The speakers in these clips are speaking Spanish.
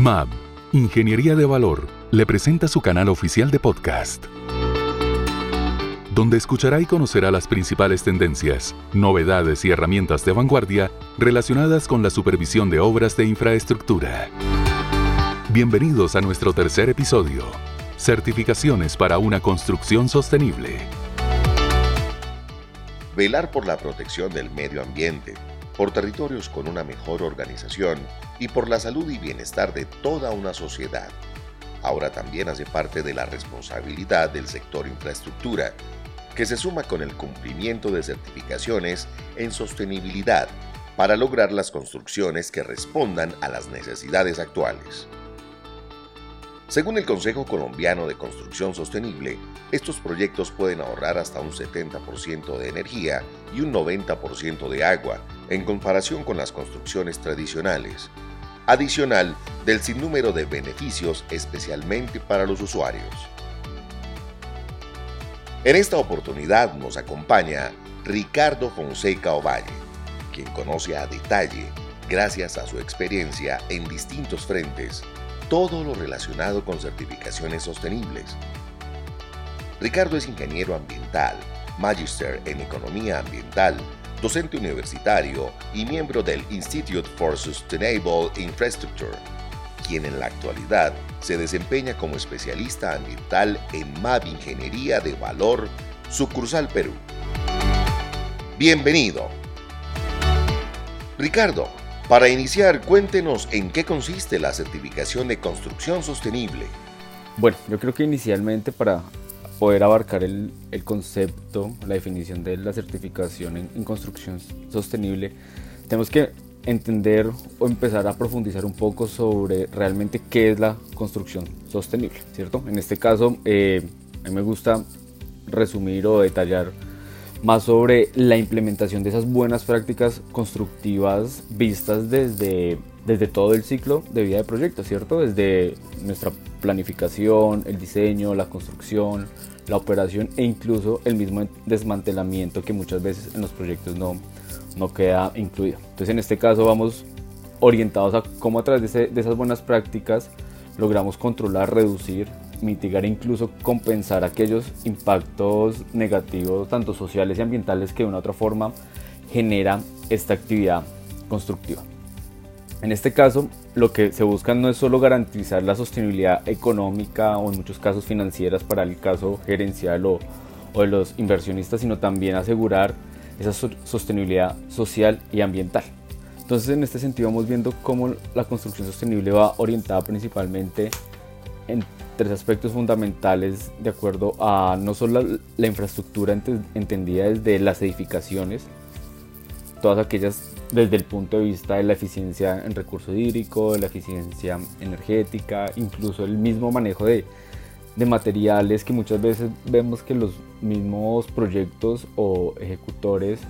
MAB, Ingeniería de Valor, le presenta su canal oficial de podcast, donde escuchará y conocerá las principales tendencias, novedades y herramientas de vanguardia relacionadas con la supervisión de obras de infraestructura. Bienvenidos a nuestro tercer episodio, Certificaciones para una construcción sostenible. Velar por la protección del medio ambiente, por territorios con una mejor organización y por la salud y bienestar de toda una sociedad. Ahora también hace parte de la responsabilidad del sector infraestructura, que se suma con el cumplimiento de certificaciones en sostenibilidad para lograr las construcciones que respondan a las necesidades actuales. Según el Consejo Colombiano de Construcción Sostenible, estos proyectos pueden ahorrar hasta un 70% de energía y un 90% de agua en comparación con las construcciones tradicionales, adicional del sinnúmero de beneficios especialmente para los usuarios. En esta oportunidad nos acompaña Ricardo Fonseca Ovalle, quien conoce a detalle, gracias a su experiencia en distintos frentes, todo lo relacionado con certificaciones sostenibles. Ricardo es ingeniero ambiental, magister en economía ambiental, docente universitario y miembro del Institute for Sustainable Infrastructure, quien en la actualidad se desempeña como especialista ambiental en MAV Ingeniería de Valor, sucursal Perú. Bienvenido. Ricardo, para iniciar, cuéntenos en qué consiste la certificación de construcción sostenible. Bueno, yo creo que inicialmente para poder abarcar el, concepto, la definición de la certificación en, construcción sostenible, tenemos que entender o empezar a profundizar un poco sobre realmente qué es la construcción sostenible, ¿cierto? En este caso, eh, a mí me gusta resumir o detallar más sobre la implementación de esas buenas prácticas constructivas vistas desde, desde todo el ciclo de vida de proyecto, ¿cierto? Desde nuestra planificación, el diseño, la construcción, la operación e incluso el mismo desmantelamiento que muchas veces en los proyectos no, no queda incluido. Entonces en este caso vamos orientados a cómo a través de, de esas buenas prácticas logramos controlar, reducir mitigar e incluso compensar aquellos impactos negativos, tanto sociales y ambientales, que de una u otra forma genera esta actividad constructiva. En este caso, lo que se busca no es solo garantizar la sostenibilidad económica o en muchos casos financieras para el caso gerencial o, o de los inversionistas, sino también asegurar esa sostenibilidad social y ambiental. Entonces, en este sentido, vamos viendo cómo la construcción sostenible va orientada principalmente en tres aspectos fundamentales de acuerdo a no solo la, infraestructura entendida desde las edificaciones, todas aquellas desde el punto de vista de la eficiencia en recurso hídrico, de la eficiencia energética, incluso el mismo manejo de, de materiales que muchas veces vemos que los mismos proyectos o ejecutores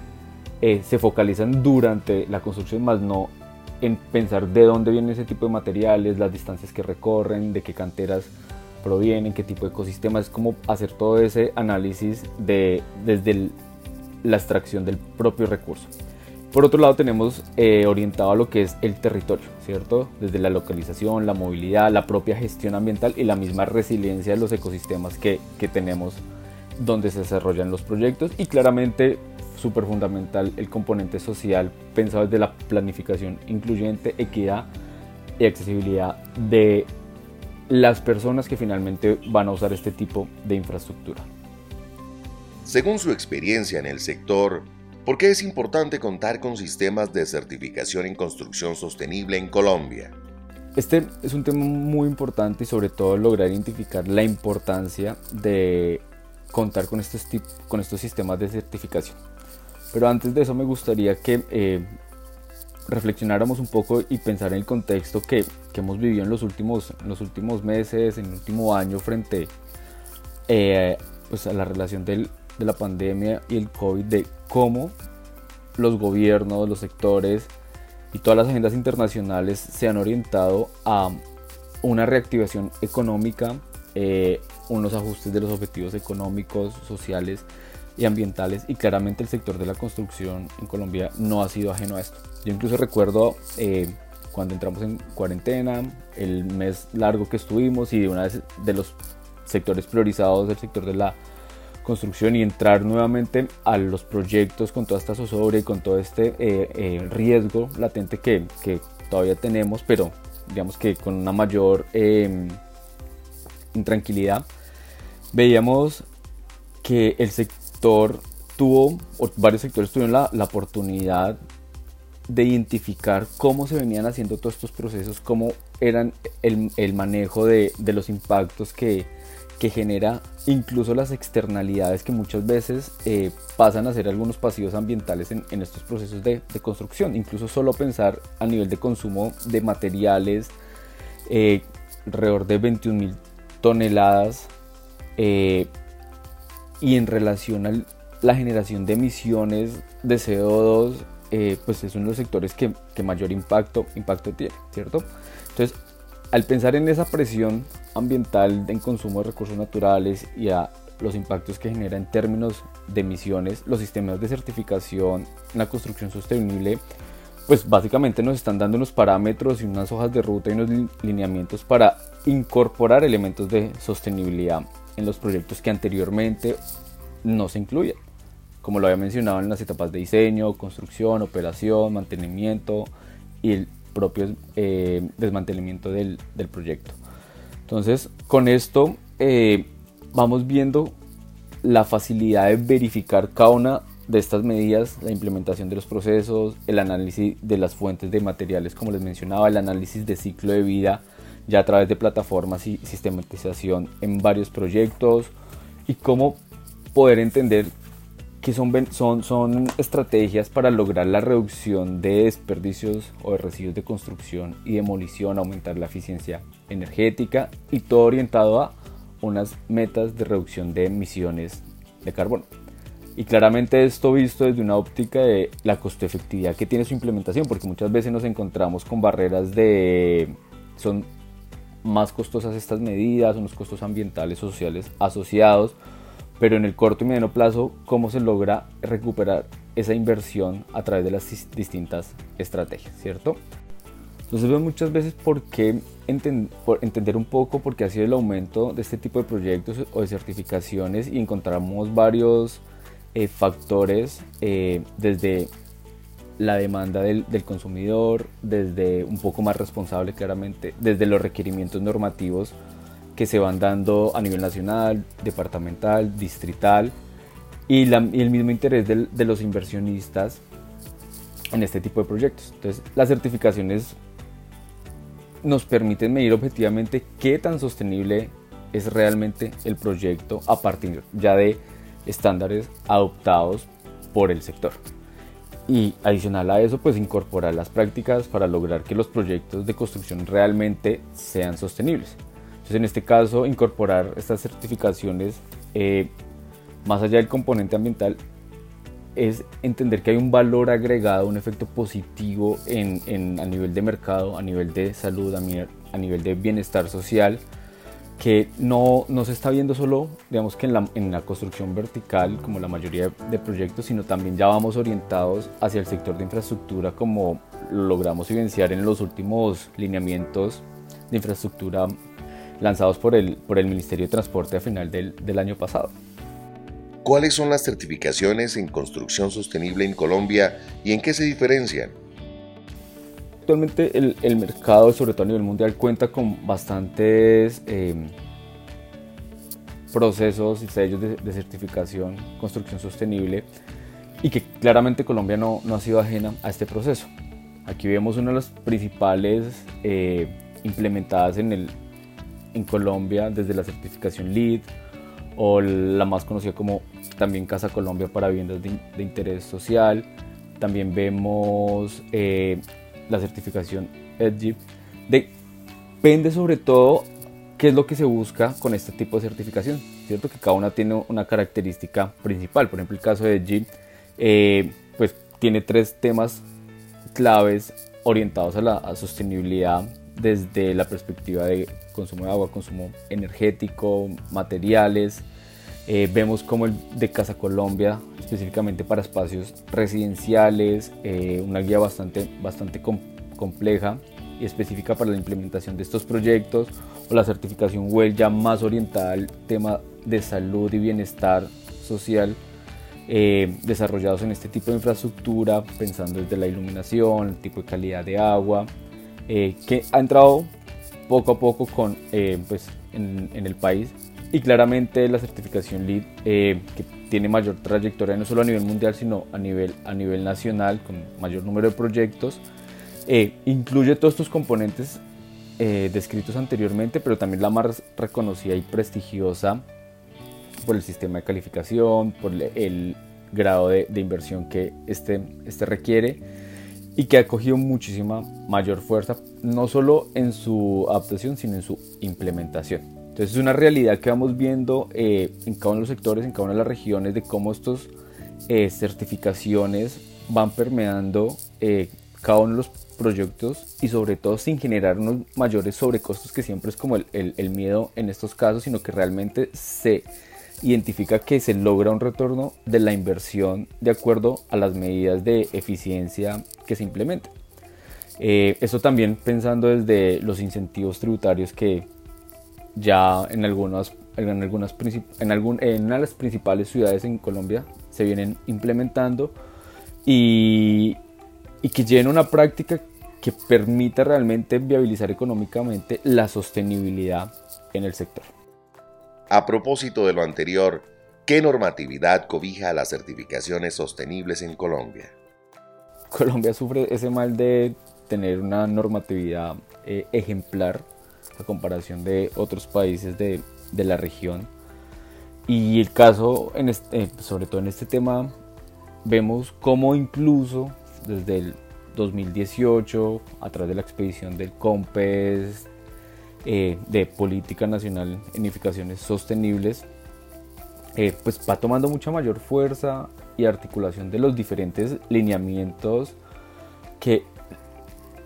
eh, se focalizan durante la construcción, más no en pensar de dónde viene ese tipo de materiales, las distancias que recorren, de qué canteras provienen, qué tipo de ecosistema, es como hacer todo ese análisis de, desde la extracción del propio recurso. Por otro lado tenemos eh, orientado a lo que es el territorio, ¿cierto? Desde la localización, la movilidad, la propia gestión ambiental y la misma resiliencia de los ecosistemas que, que tenemos donde se desarrollan los proyectos y claramente súper fundamental el componente social pensado desde la planificación incluyente, equidad y accesibilidad de las personas que finalmente van a usar este tipo de infraestructura. Según su experiencia en el sector, ¿por qué es importante contar con sistemas de certificación en construcción sostenible en Colombia? Este es un tema muy importante y sobre todo lograr identificar la importancia de contar con estos, con estos sistemas de certificación. Pero antes de eso me gustaría que eh, reflexionáramos un poco y pensar en el contexto que, que hemos vivido en los últimos, los últimos meses, en el último año frente eh, pues a la relación del, de la pandemia y el COVID, de cómo los gobiernos, los sectores y todas las agendas internacionales se han orientado a una reactivación económica, eh, unos ajustes de los objetivos económicos, sociales y ambientales y claramente el sector de la construcción en Colombia no ha sido ajeno a esto. Yo incluso recuerdo eh, cuando entramos en cuarentena, el mes largo que estuvimos y de una de los sectores priorizados del sector de la construcción y entrar nuevamente a los proyectos con toda esta zozobra y con todo este eh, eh, riesgo latente que, que, todavía tenemos, pero digamos que con una mayor eh, intranquilidad, veíamos que el sector tuvo, o varios sectores tuvieron la, la oportunidad de identificar cómo se venían haciendo todos estos procesos, cómo eran el, el manejo de, de los impactos que, que genera incluso las externalidades que muchas veces eh, pasan a ser algunos pasivos ambientales en, estos procesos de, construcción. Incluso solo pensar a nivel de consumo de materiales, eh, alrededor de 21 mil toneladas, eh, y en relación a la generación de emisiones de CO2, pues es uno de los sectores que, que mayor impacto, impacto tiene, ¿cierto? Entonces, al pensar en esa presión ambiental en consumo de recursos naturales y a los impactos que genera en términos de emisiones, los sistemas de certificación la construcción sostenible, pues básicamente nos están dando unos parámetros y unas hojas de ruta y unos lineamientos para incorporar elementos de sostenibilidad en los proyectos que anteriormente no se incluían, como lo había mencionado en las etapas de diseño, construcción, operación, mantenimiento y el propio eh, desmantelamiento del, del, proyecto. Entonces, con esto eh, vamos viendo la facilidad de verificar cada una de estas medidas, la implementación de los procesos, el análisis de las fuentes de materiales, como les mencionaba, el análisis de ciclo de vida ya a través de plataformas y sistematización en varios proyectos y cómo poder entender que son, son, son estrategias para lograr la reducción de desperdicios o de residuos de construcción y demolición, aumentar la eficiencia energética y todo orientado a unas metas de reducción de emisiones de carbono. Y claramente esto visto desde una óptica de la costo efectividad que tiene su implementación, porque muchas veces nos encontramos con barreras de... son más costosas estas medidas, unos costos ambientales o sociales asociados, pero en el corto y mediano plazo, ¿cómo se logra recuperar esa inversión a través de las distintas estrategias, ¿cierto? Entonces veo muchas veces por qué entender un poco por qué ha sido el aumento de este tipo de proyectos o de certificaciones y encontramos varios eh, factores eh, desde la demanda del, del, consumidor, desde un poco más responsable claramente, desde los requerimientos normativos que se van dando a nivel nacional, departamental, distrital y, el mismo interés de, los inversionistas en este tipo de proyectos. Entonces, las certificaciones nos permiten medir objetivamente qué tan sostenible es realmente el proyecto a partir ya de estándares adoptados por el sector. Y adicional a eso, pues incorporar las prácticas para lograr que los proyectos de construcción realmente sean sostenibles en este caso, incorporar estas certificaciones, eh, más allá del componente ambiental, es entender que hay un valor agregado, un efecto positivo en, a nivel de mercado, a nivel de salud, a nivel, de bienestar social, que no, no, se está viendo solo, digamos que en la, en la, construcción vertical, como la mayoría de proyectos, sino también ya vamos orientados hacia el sector de infraestructura, como lo logramos evidenciar en los últimos lineamientos de infraestructura lanzados por el, por el Ministerio de Transporte a final del, del año pasado. ¿Cuáles son las certificaciones en construcción sostenible en Colombia y en qué se diferencian? Actualmente el, el mercado, sobre todo a nivel mundial, cuenta con bastantes eh, procesos y sellos de, de, certificación construcción sostenible y que claramente Colombia no, no, ha sido ajena a este proceso. Aquí vemos una de las principales eh, implementadas en el, en Colombia desde la certificación LEED o la más conocida como también Casa Colombia para viviendas de, interés social. También vemos eh, la certificación EDGI. Depende sobre todo qué es lo que se busca con este tipo de certificación. Cierto que cada una tiene una característica principal. Por ejemplo, el caso de EDGI eh, pues tiene tres temas claves orientados a la sostenibilidad desde la perspectiva de consumo de agua, consumo energético, materiales. Eh, vemos como el de Casa Colombia, específicamente para espacios residenciales, eh, una guía bastante, bastante compleja y específica para la implementación de estos proyectos, o la certificación WELL ya más orientada al tema de salud y bienestar social, eh, desarrollados en este tipo de infraestructura, pensando desde la iluminación, el tipo de calidad de agua, eh, que ha entrado poco a poco con, eh, pues, en, en, el país. Y claramente la certificación LEED, que tiene mayor trayectoria no solo a nivel mundial, sino a nivel, a nivel nacional, con mayor número de proyectos, incluye todos estos componentes descritos anteriormente, pero también la más reconocida y prestigiosa por el sistema de calificación, por el grado de, inversión que este, este requiere y que ha cogido muchísima mayor fuerza, no solo en su adaptación, sino en su implementación. Entonces es una realidad que vamos viendo eh, en cada uno de los sectores, en cada una de las regiones, de cómo estas eh, certificaciones van permeando eh, cada uno de los proyectos y sobre todo sin generar unos mayores sobrecostos que siempre es como el, el, el miedo en estos casos, sino que realmente se identifica que se logra un retorno de la inversión de acuerdo a las medidas de eficiencia que se implementen. Eh, esto también pensando desde los incentivos tributarios que ya en algunas, en algunas en, algún, en una principales ciudades en Colombia se vienen implementando y, y que lleven una práctica que permita realmente viabilizar económicamente la sostenibilidad en el sector. A propósito de lo anterior, ¿qué normatividad cobija las certificaciones sostenibles en Colombia? Colombia sufre ese mal de tener una normatividad eh, ejemplar a comparación de otros países de, la región. Y el caso, eh, sobre todo en este tema, vemos cómo incluso desde el 2018, a través de la expedición del COMPES, eh, de política nacional en edificaciones sostenibles, eh, pues va tomando mucha mayor fuerza y articulación de los diferentes lineamientos que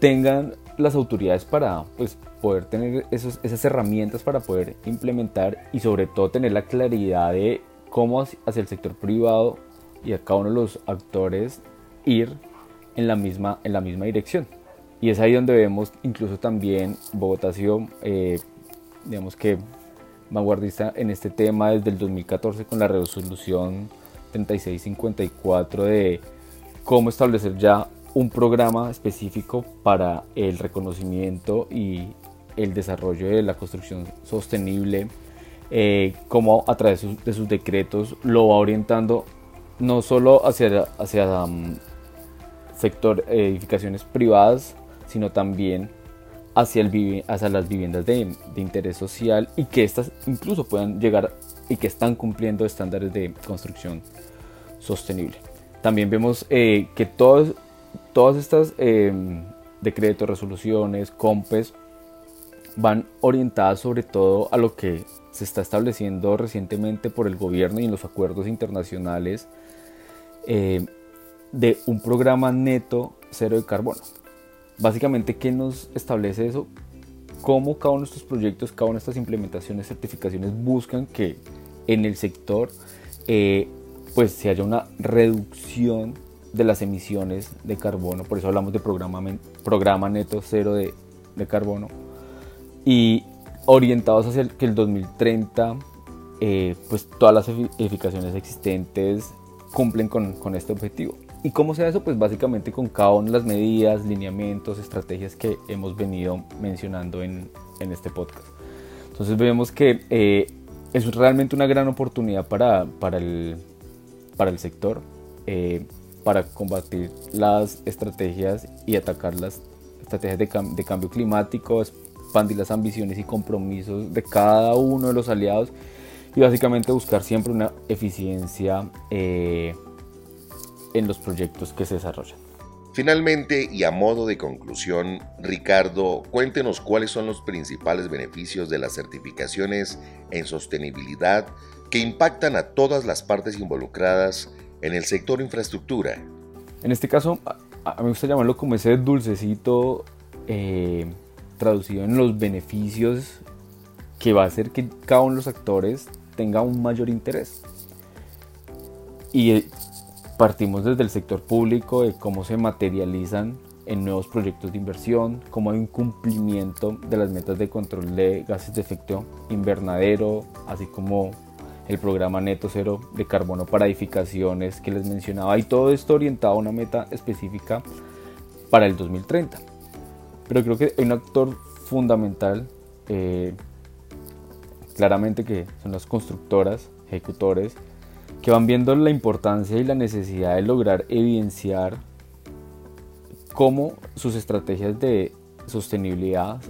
tengan las autoridades para pues, poder tener esas herramientas para poder implementar y sobre todo tener la claridad de cómo hacia el sector privado y a cada uno de los actores ir en la misma, en la misma dirección. Y es ahí donde vemos incluso también Bogotá sido, eh, digamos que, vanguardista en este tema desde el 2014 con la resolución 3654 de cómo establecer ya un programa específico para el reconocimiento y el desarrollo de la construcción sostenible, eh, cómo a través de sus, decretos lo va orientando no solo hacia, hacia um, sector edificaciones privadas, sino también hacia, las viviendas de, interés social y que estas incluso puedan llegar y que están cumpliendo estándares de construcción sostenible. También vemos eh, que todas estas em, decretos, resoluciones, COMPES van orientadas sobre todo a lo que se está estableciendo recientemente por el gobierno y en los acuerdos internacionales eh, de un programa neto cero de carbono. Básicamente, ¿qué nos establece eso? Cómo cada uno de estos proyectos, cada una de estas implementaciones, certificaciones buscan que en el sector eh, pues se haya una reducción de las emisiones de carbono, por eso hablamos de programa, programa neto cero de, carbono, y orientados hacia el, que el 2030 eh, pues todas las edificaciones existentes cumplen con, con este objetivo. ¿Y cómo se hace eso? Pues básicamente con cada una de las medidas, lineamientos, estrategias que hemos venido mencionando en, en este podcast. Entonces vemos que eh, es realmente una gran oportunidad para, para, el, para el sector, eh, para combatir las estrategias y atacar las estrategias de, cambio climático, expandir las ambiciones y compromisos de cada uno de los aliados y básicamente buscar siempre una eficiencia eh, en los proyectos que se desarrollan. Finalmente, y a modo de conclusión, Ricardo, cuéntenos cuáles son los principales beneficios de las certificaciones en sostenibilidad que impactan a todas las partes involucradas en el sector infraestructura. En este caso, a, mí me gusta llamarlo como ese dulcecito eh, traducido en los beneficios que va a hacer que cada uno de los actores tenga un mayor interés. Y partimos desde el sector público de cómo se materializan en nuevos proyectos de inversión, cómo hay un cumplimiento de las metas de control de gases de efecto invernadero, así como el programa Neto Cero de carbono para edificaciones que les mencionaba, y todo esto orientado a una meta específica para el 2030. Pero creo que hay un actor fundamental, eh, claramente que son las constructoras, ejecutores, que van viendo la importancia y la necesidad de lograr evidenciar cómo sus estrategias de sostenibilidad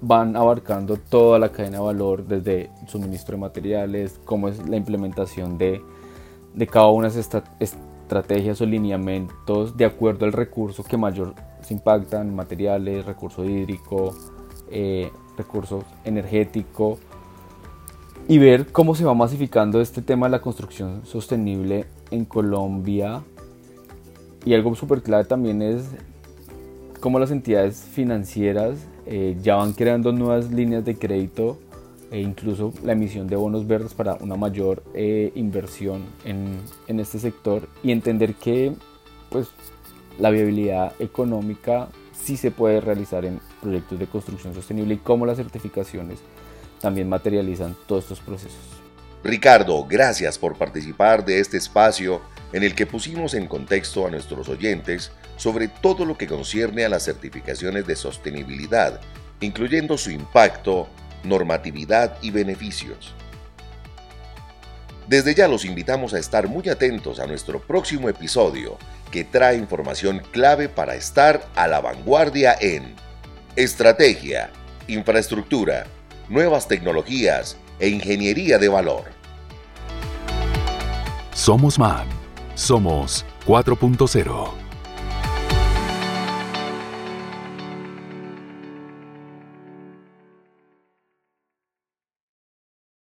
van abarcando toda la cadena de valor, desde suministro de materiales, cómo es la implementación de, cada una de estas estrategias o lineamientos de acuerdo al recurso que mayor se impactan, materiales, recurso hídrico, eh, recurso energético, y ver cómo se va masificando este tema de la construcción sostenible en Colombia. Y algo súper clave también es cómo las entidades financieras eh, ya van creando nuevas líneas de crédito e incluso la emisión de bonos verdes para una mayor eh, inversión en, en, este sector y entender que pues, la viabilidad económica sí se puede realizar en proyectos de construcción sostenible y cómo las certificaciones también materializan todos estos procesos. Ricardo, gracias por participar de este espacio en el que pusimos en contexto a nuestros oyentes sobre todo lo que concierne a las certificaciones de sostenibilidad, incluyendo su impacto, normatividad y beneficios. Desde ya los invitamos a estar muy atentos a nuestro próximo episodio, que trae información clave para estar a la vanguardia en estrategia, infraestructura, nuevas tecnologías e ingeniería de valor. Somos MAN. Somos 4.0.